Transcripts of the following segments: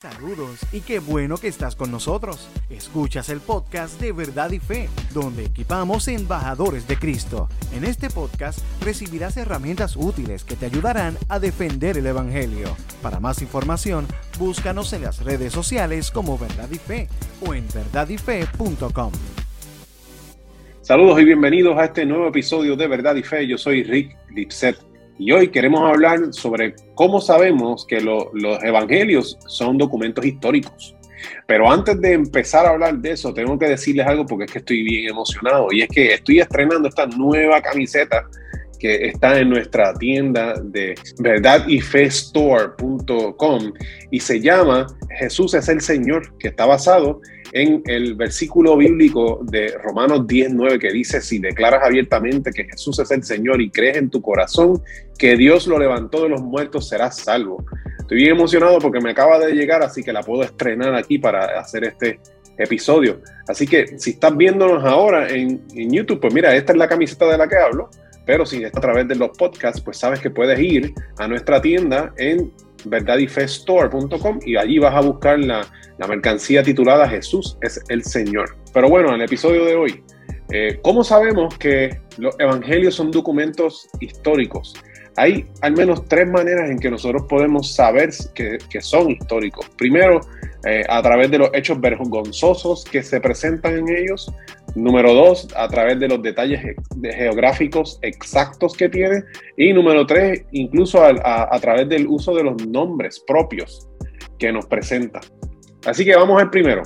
Saludos y qué bueno que estás con nosotros. Escuchas el podcast de Verdad y Fe, donde equipamos embajadores de Cristo. En este podcast recibirás herramientas útiles que te ayudarán a defender el Evangelio. Para más información, búscanos en las redes sociales como Verdad y Fe o en verdadyfe.com. Saludos y bienvenidos a este nuevo episodio de Verdad y Fe. Yo soy Rick Lipset y hoy queremos hablar sobre cómo sabemos que los evangelios son documentos históricos. Pero antes de empezar a hablar de eso, tengo que decirles algo porque es que estoy bien emocionado. Y es que estoy estrenando esta nueva camiseta que está en nuestra tienda de verdadyfestore.com y se llama Jesús es el Señor, que está basado en el versículo bíblico de Romanos 10:9 que dice, si declaras abiertamente que Jesús es el Señor y crees en tu corazón que Dios lo levantó de los muertos, serás salvo. Estoy bien emocionado porque me acaba de llegar, así que la puedo estrenar aquí para hacer este episodio. Así que si estás viéndonos ahora en, en YouTube, pues mira, esta es la camiseta de la que hablo, pero si estás a través de los podcasts, pues sabes que puedes ir a nuestra tienda en verdadyfestore.com y allí vas a buscar la, mercancía titulada Jesús es el Señor. Pero bueno, en el episodio de hoy, eh, ¿cómo sabemos que los evangelios son documentos históricos? Hay al menos tres maneras en que nosotros podemos saber que, que son históricos. Primero, eh, a través de los hechos vergonzosos que se presentan en ellos. Número dos, a través de los detalles geográficos exactos que tiene. Y número tres, incluso a, través del uso de los nombres propios que nos presenta. Así que vamos al primero.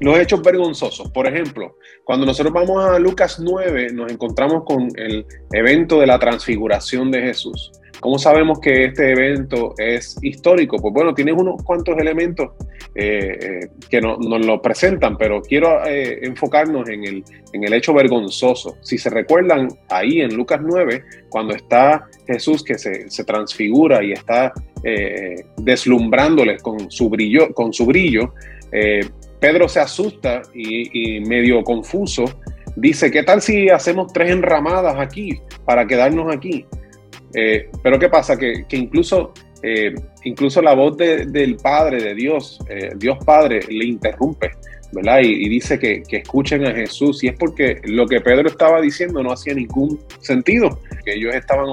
Los hechos vergonzosos. Por ejemplo, cuando nosotros vamos a Lucas 9, nos encontramos con el evento de la transfiguración de Jesús. ¿Cómo sabemos que este evento es histórico? Pues bueno, tienes unos cuantos elementos eh, eh, que nos lo presentan, pero quiero eh, enfocarnos en el, en el hecho vergonzoso. Si se recuerdan ahí en Lucas 9, cuando está Jesús que se, se transfigura y está deslumbrándoles con su brillo, con su brillo Pedro se asusta y, y medio confuso dice, ¿qué tal si hacemos tres enramadas aquí para quedarnos aquí? Eh, pero ¿qué pasa? Que, incluso, eh, incluso la voz del Padre, de Dios, eh, Dios Padre, le interrumpe, ¿verdad? Y, dice que, escuchen a Jesús. Y es porque lo que Pedro estaba diciendo no hacía ningún sentido, que ellos estaban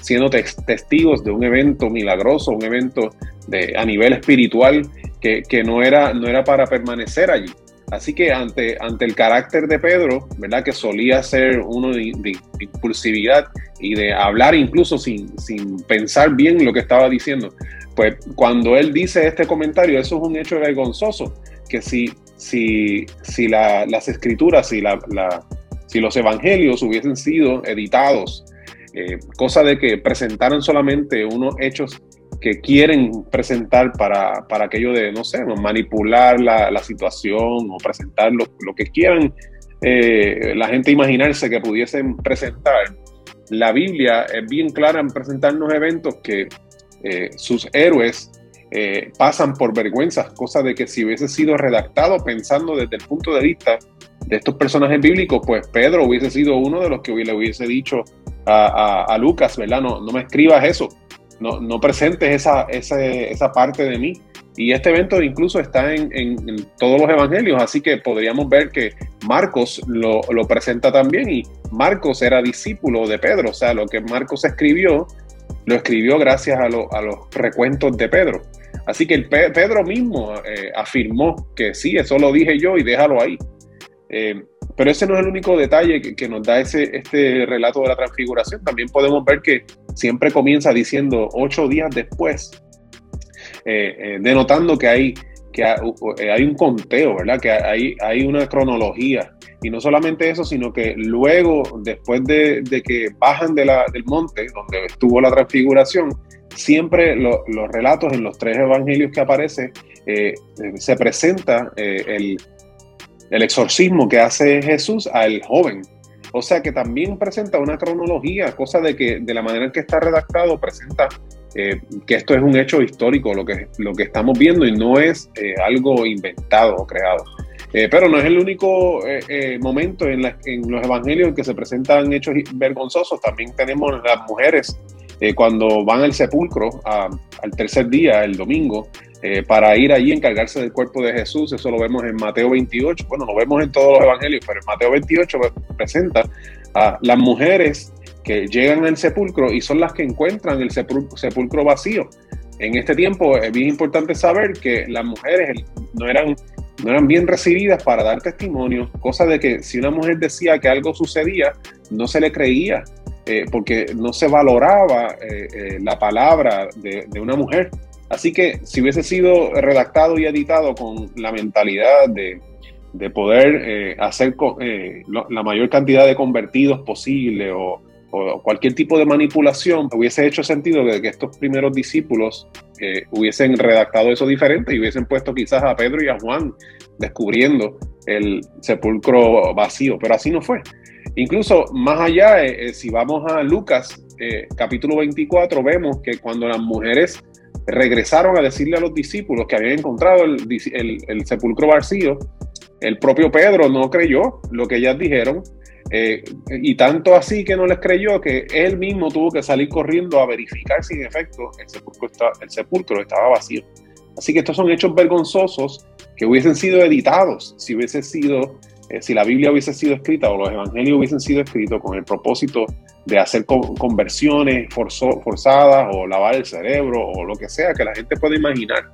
siendo testigos de un evento milagroso, un evento de, a nivel espiritual que, no, era, no era para permanecer allí. Así que ante, ante el carácter de Pedro, ¿verdad? Que solía ser uno de, impulsividad y de hablar incluso sin, sin, pensar bien lo que estaba diciendo, pues cuando él dice este comentario, eso es un hecho vergonzoso, que si, si, si las escrituras, si, la, si los evangelios hubiesen sido editados, eh, cosa de que presentaran solamente unos hechos que quieren presentar para, para aquello de, no sé, manipular la, la situación o presentar lo, lo que quieran eh, la gente imaginarse que pudiesen presentar. La Biblia es bien clara en presentarnos eventos que eh, sus héroes eh, pasan por vergüenzas, cosa de que si hubiese sido redactado pensando desde el punto de vista de estos personajes bíblicos, pues Pedro hubiese sido uno de los que le hubiese dicho a, a, a Lucas, ¿verdad? No, no me escribas eso, no, no presentes esa, esa, parte de mí. Y este evento incluso está en, todos los evangelios, así que podríamos ver que Marcos lo, presenta también y Marcos era discípulo de Pedro, o sea, lo que Marcos escribió, lo escribió gracias a, a los recuentos de Pedro. Así que el Pedro mismo eh, afirmó que sí, eso lo dije yo y déjalo ahí. Eh, pero ese no es el único detalle que, nos da ese, este relato de la transfiguración. También podemos ver que siempre comienza diciendo ocho días después, eh, eh, denotando que hay, que eh, hay un conteo, ¿verdad? Que hay, hay una cronología. Y no solamente eso, sino que luego, después de, que bajan de la, del monte, donde estuvo la transfiguración, siempre los relatos en los tres evangelios que aparece, se presenta el, el exorcismo que hace Jesús al joven. O sea que también presenta una cronología, cosa de que de la manera en que está redactado presenta eh, que esto es un hecho histórico, lo que, lo que estamos viendo y no es eh, algo inventado o creado. Eh, pero no es el único momento en, en, los evangelios en que se presentan hechos vergonzosos. También tenemos las mujeres cuando van al sepulcro al tercer día, el domingo, para ir allí a encargarse del cuerpo de Jesús. Eso lo vemos en Mateo 28. Bueno, lo vemos en todos los evangelios, pero en Mateo 28 presenta a las mujeres que llegan al sepulcro y son las que encuentran el sepulcro vacío. En este tiempo es bien importante saber que las mujeres no eran, no eran bien recibidas para dar testimonio, cosa de que si una mujer decía que algo sucedía, no se le creía, eh, porque no se valoraba eh, eh, la palabra de, una mujer. Así que si hubiese sido redactado y editado con la mentalidad de, poder hacer la mayor cantidad de convertidos posible o, cualquier tipo de manipulación, hubiese hecho sentido que estos primeros discípulos hubiesen redactado eso diferente y hubiesen puesto quizás a Pedro y a Juan descubriendo el sepulcro vacío, pero así no fue. Incluso más allá, eh, eh, si vamos a Lucas capítulo 24, vemos que cuando las mujeres regresaron a decirle a los discípulos que habían encontrado el, sepulcro vacío, el propio Pedro no creyó lo que ellas dijeron eh, y tanto así que no les creyó que él mismo tuvo que salir corriendo a verificar si en efecto el sepulcro, el sepulcro estaba vacío. Así que estos son hechos vergonzosos que hubiesen sido editados si hubiese sido, eh, si la Biblia hubiese sido escrita o los evangelios hubiesen sido escritos con el propósito de hacer conversiones forzadas o lavar el cerebro o lo que sea que la gente pueda imaginar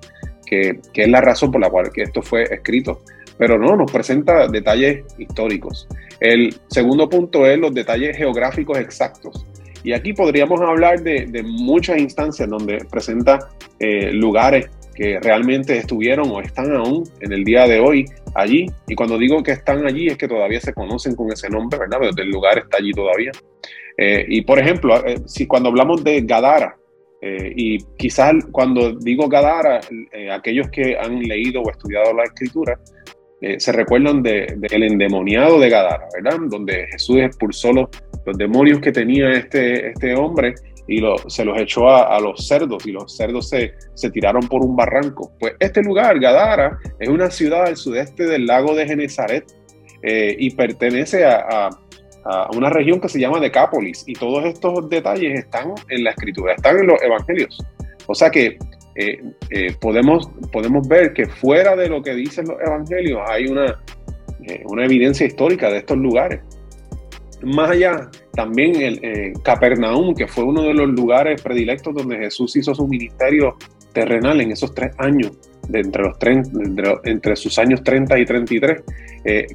que, es la razón por la cual que esto fue escrito pero no, nos presenta detalles históricos. El segundo punto es los detalles geográficos exactos. Y aquí podríamos hablar de, muchas instancias donde presenta eh, lugares que realmente estuvieron o están aún en el día de hoy allí. Y cuando digo que están allí es que todavía se conocen con ese nombre, ¿verdad? Pero el lugar está allí todavía. Eh, y por ejemplo, eh, si cuando hablamos de Gadara, y quizás cuando digo Gadara, aquellos que han leído o estudiado la escritura, eh, se recuerdan del de, endemoniado de Gadara, ¿verdad? Donde Jesús expulsó los, los demonios que tenía este, este hombre y lo, se los echó a, los cerdos y los cerdos se, se, tiraron por un barranco. Pues este lugar, Gadara, es una ciudad al sudeste del lago de Genezaret eh, y pertenece a, a, una región que se llama Decápolis y todos estos detalles están en la escritura, están en los evangelios. O sea que eh, eh, podemos, podemos ver que fuera de lo que dicen los evangelios hay una, eh, una evidencia histórica de estos lugares. Más allá, también el Capernaum, que fue uno de los lugares predilectos donde Jesús hizo su ministerio terrenal en esos tres años, de entre, los entre, sus años 30 y 33.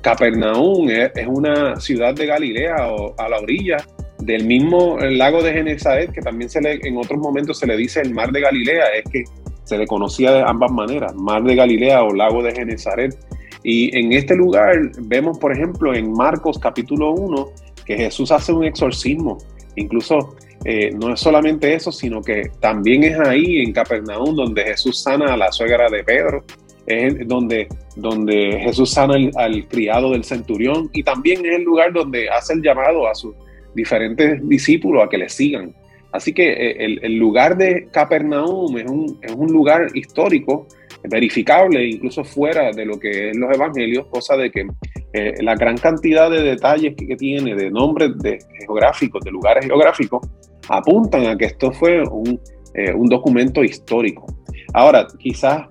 Capernaum es, una ciudad de Galilea o a la orilla del mismo lago de Genesaret, que también se le, en otros momentos se le dice el mar de Galilea, es que se le conocía de ambas maneras, mar de Galilea o lago de Genesaret. Y en este lugar vemos, por ejemplo, en Marcos capítulo 1, que Jesús hace un exorcismo. Incluso eh, no es solamente eso, sino que también es ahí en Capernaum donde Jesús sana a la suegra de Pedro, es donde, donde Jesús sana al criado del centurión y también es el lugar donde hace el llamado a sus diferentes discípulos a que le sigan. Así que eh, el, lugar de Capernaum es un, es un, lugar histórico, verificable incluso fuera de lo que es los evangelios, cosa de que eh, la gran cantidad de detalles que, tiene, de nombres de, geográficos, de lugares geográficos, apuntan a que esto fue un, eh, un documento histórico. Ahora, quizás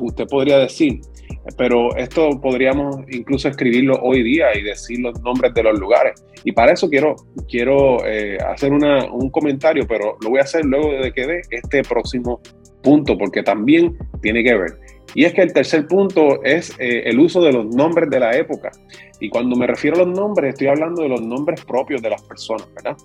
usted podría decir, pero esto podríamos incluso escribirlo hoy día y decir los nombres de los lugares. Y para eso quiero, quiero eh, hacer un comentario, pero lo voy a hacer luego de que dé este próximo punto, porque también tiene que ver. Y es que el tercer punto es eh, el uso de los nombres de la época. Y cuando me refiero a los nombres, estoy hablando de los nombres propios de las personas, ¿verdad?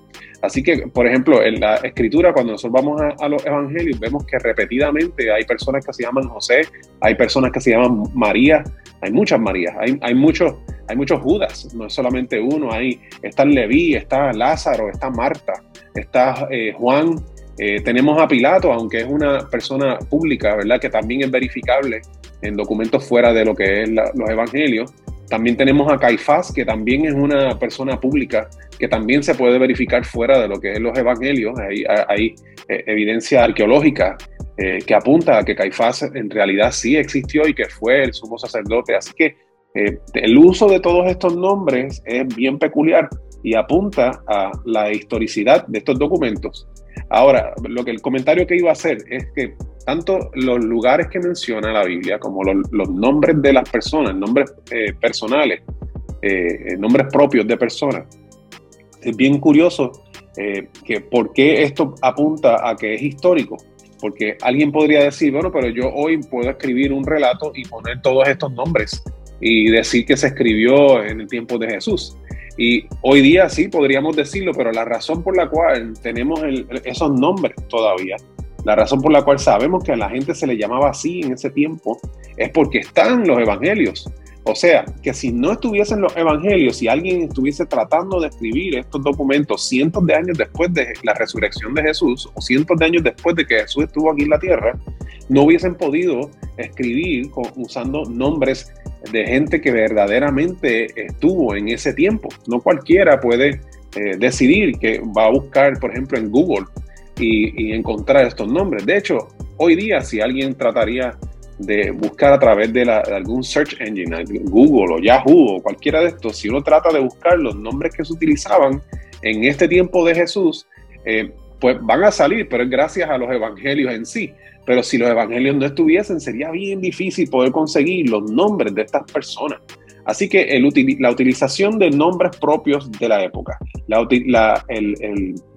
Así que, por ejemplo, en la escritura, cuando nosotros vamos a, los evangelios, vemos que repetidamente hay personas que se llaman José, hay personas que se llaman María, hay muchas Marías, hay, hay, muchos, hay muchos Judas, no es solamente uno, hay, está Leví, está Lázaro, está Marta, está eh, Juan, eh, tenemos a Pilato, aunque es una persona pública, ¿verdad? Que también es verificable en documentos fuera de lo que es los evangelios. También tenemos a Caifás, que también es una persona pública, que también se puede verificar fuera de lo que es los evangelios. Hay, eh, evidencia arqueológica eh, que apunta a que Caifás en realidad sí existió y que fue el sumo sacerdote. Así que el uso de todos estos nombres es bien peculiar y apunta a la historicidad de estos documentos. Ahora, lo que el comentario que iba a hacer es que tanto los lugares que menciona la Biblia como los, nombres de las personas, nombres eh, personales, eh, nombres propios de personas, es bien curioso eh, que por qué esto apunta a que es histórico. Porque alguien podría decir, bueno, pero yo hoy puedo escribir un relato y poner todos estos nombres y decir que se escribió en el tiempo de Jesús. Y hoy día sí podríamos decirlo, pero la razón por la cual tenemos esos nombres todavía, la razón por la cual sabemos que a la gente se le llamaba así en ese tiempo, es porque están los evangelios. O sea, que si no estuviesen los evangelios, si alguien estuviese tratando de escribir estos documentos cientos de años después de la resurrección de Jesús o cientos de años después de que Jesús estuvo aquí en la tierra, no hubiesen podido escribir usando nombres de gente que verdaderamente estuvo en ese tiempo. No cualquiera puede eh, decidir que va a buscar, por ejemplo, en Google y, encontrar estos nombres. De hecho, hoy día si alguien trataría de buscar a través de, algún search engine, Google o Yahoo o cualquiera de estos, si uno trata de buscar los nombres que se utilizaban en este tiempo de Jesús, eh, pues van a salir, pero es gracias a los evangelios en sí. Pero si los evangelios no estuviesen, sería bien difícil poder conseguir los nombres de estas personas. Así que el, la utilización de nombres propios de la época, la,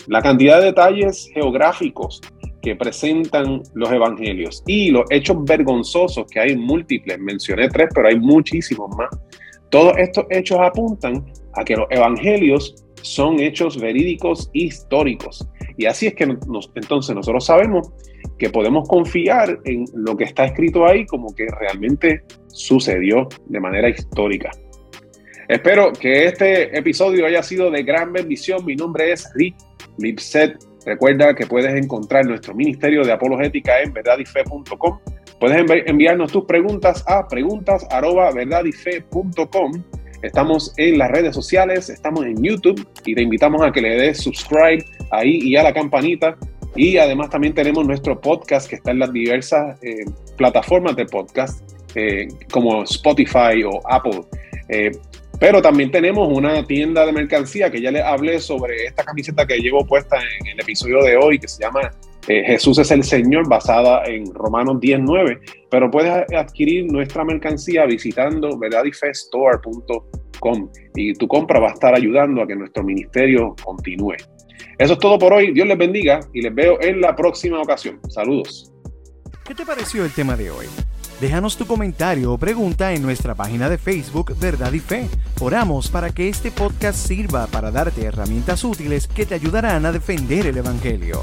la cantidad de detalles geográficos que presentan los evangelios y los hechos vergonzosos, que hay múltiples, mencioné tres, pero hay muchísimos más. Todos estos hechos apuntan a que los evangelios son hechos verídicos históricos. Y así es que entonces nosotros sabemos que podemos confiar en lo que está escrito ahí como que realmente sucedió de manera histórica. Espero que este episodio haya sido de gran bendición. Mi nombre es Rick Lipset Recuerda que puedes encontrar nuestro Ministerio de Apologética en verdadyfe.com. Puedes enviarnos tus preguntas a preguntas@verdadyfe.com. Estamos en las redes sociales, estamos en YouTube y te invitamos a que le des subscribe ahí y a la campanita. Y además también tenemos nuestro podcast que está en las diversas eh, plataformas de podcast eh, como Spotify o Apple. Eh, pero también tenemos una tienda de mercancía que ya les hablé sobre esta camiseta que llevo puesta en el episodio de hoy, que se llama eh, Jesús es el Señor, basada en Romanos 19. Pero puedes adquirir nuestra mercancía visitando verdadifestore.com y tu compra va a estar ayudando a que nuestro ministerio continúe. Eso es todo por hoy. Dios les bendiga y les veo en la próxima ocasión. Saludos. ¿Qué te pareció el tema de hoy? Déjanos tu comentario o pregunta en nuestra página de Facebook Verdad y Fe. Oramos para que este podcast sirva para darte herramientas útiles que te ayudarán a defender el Evangelio.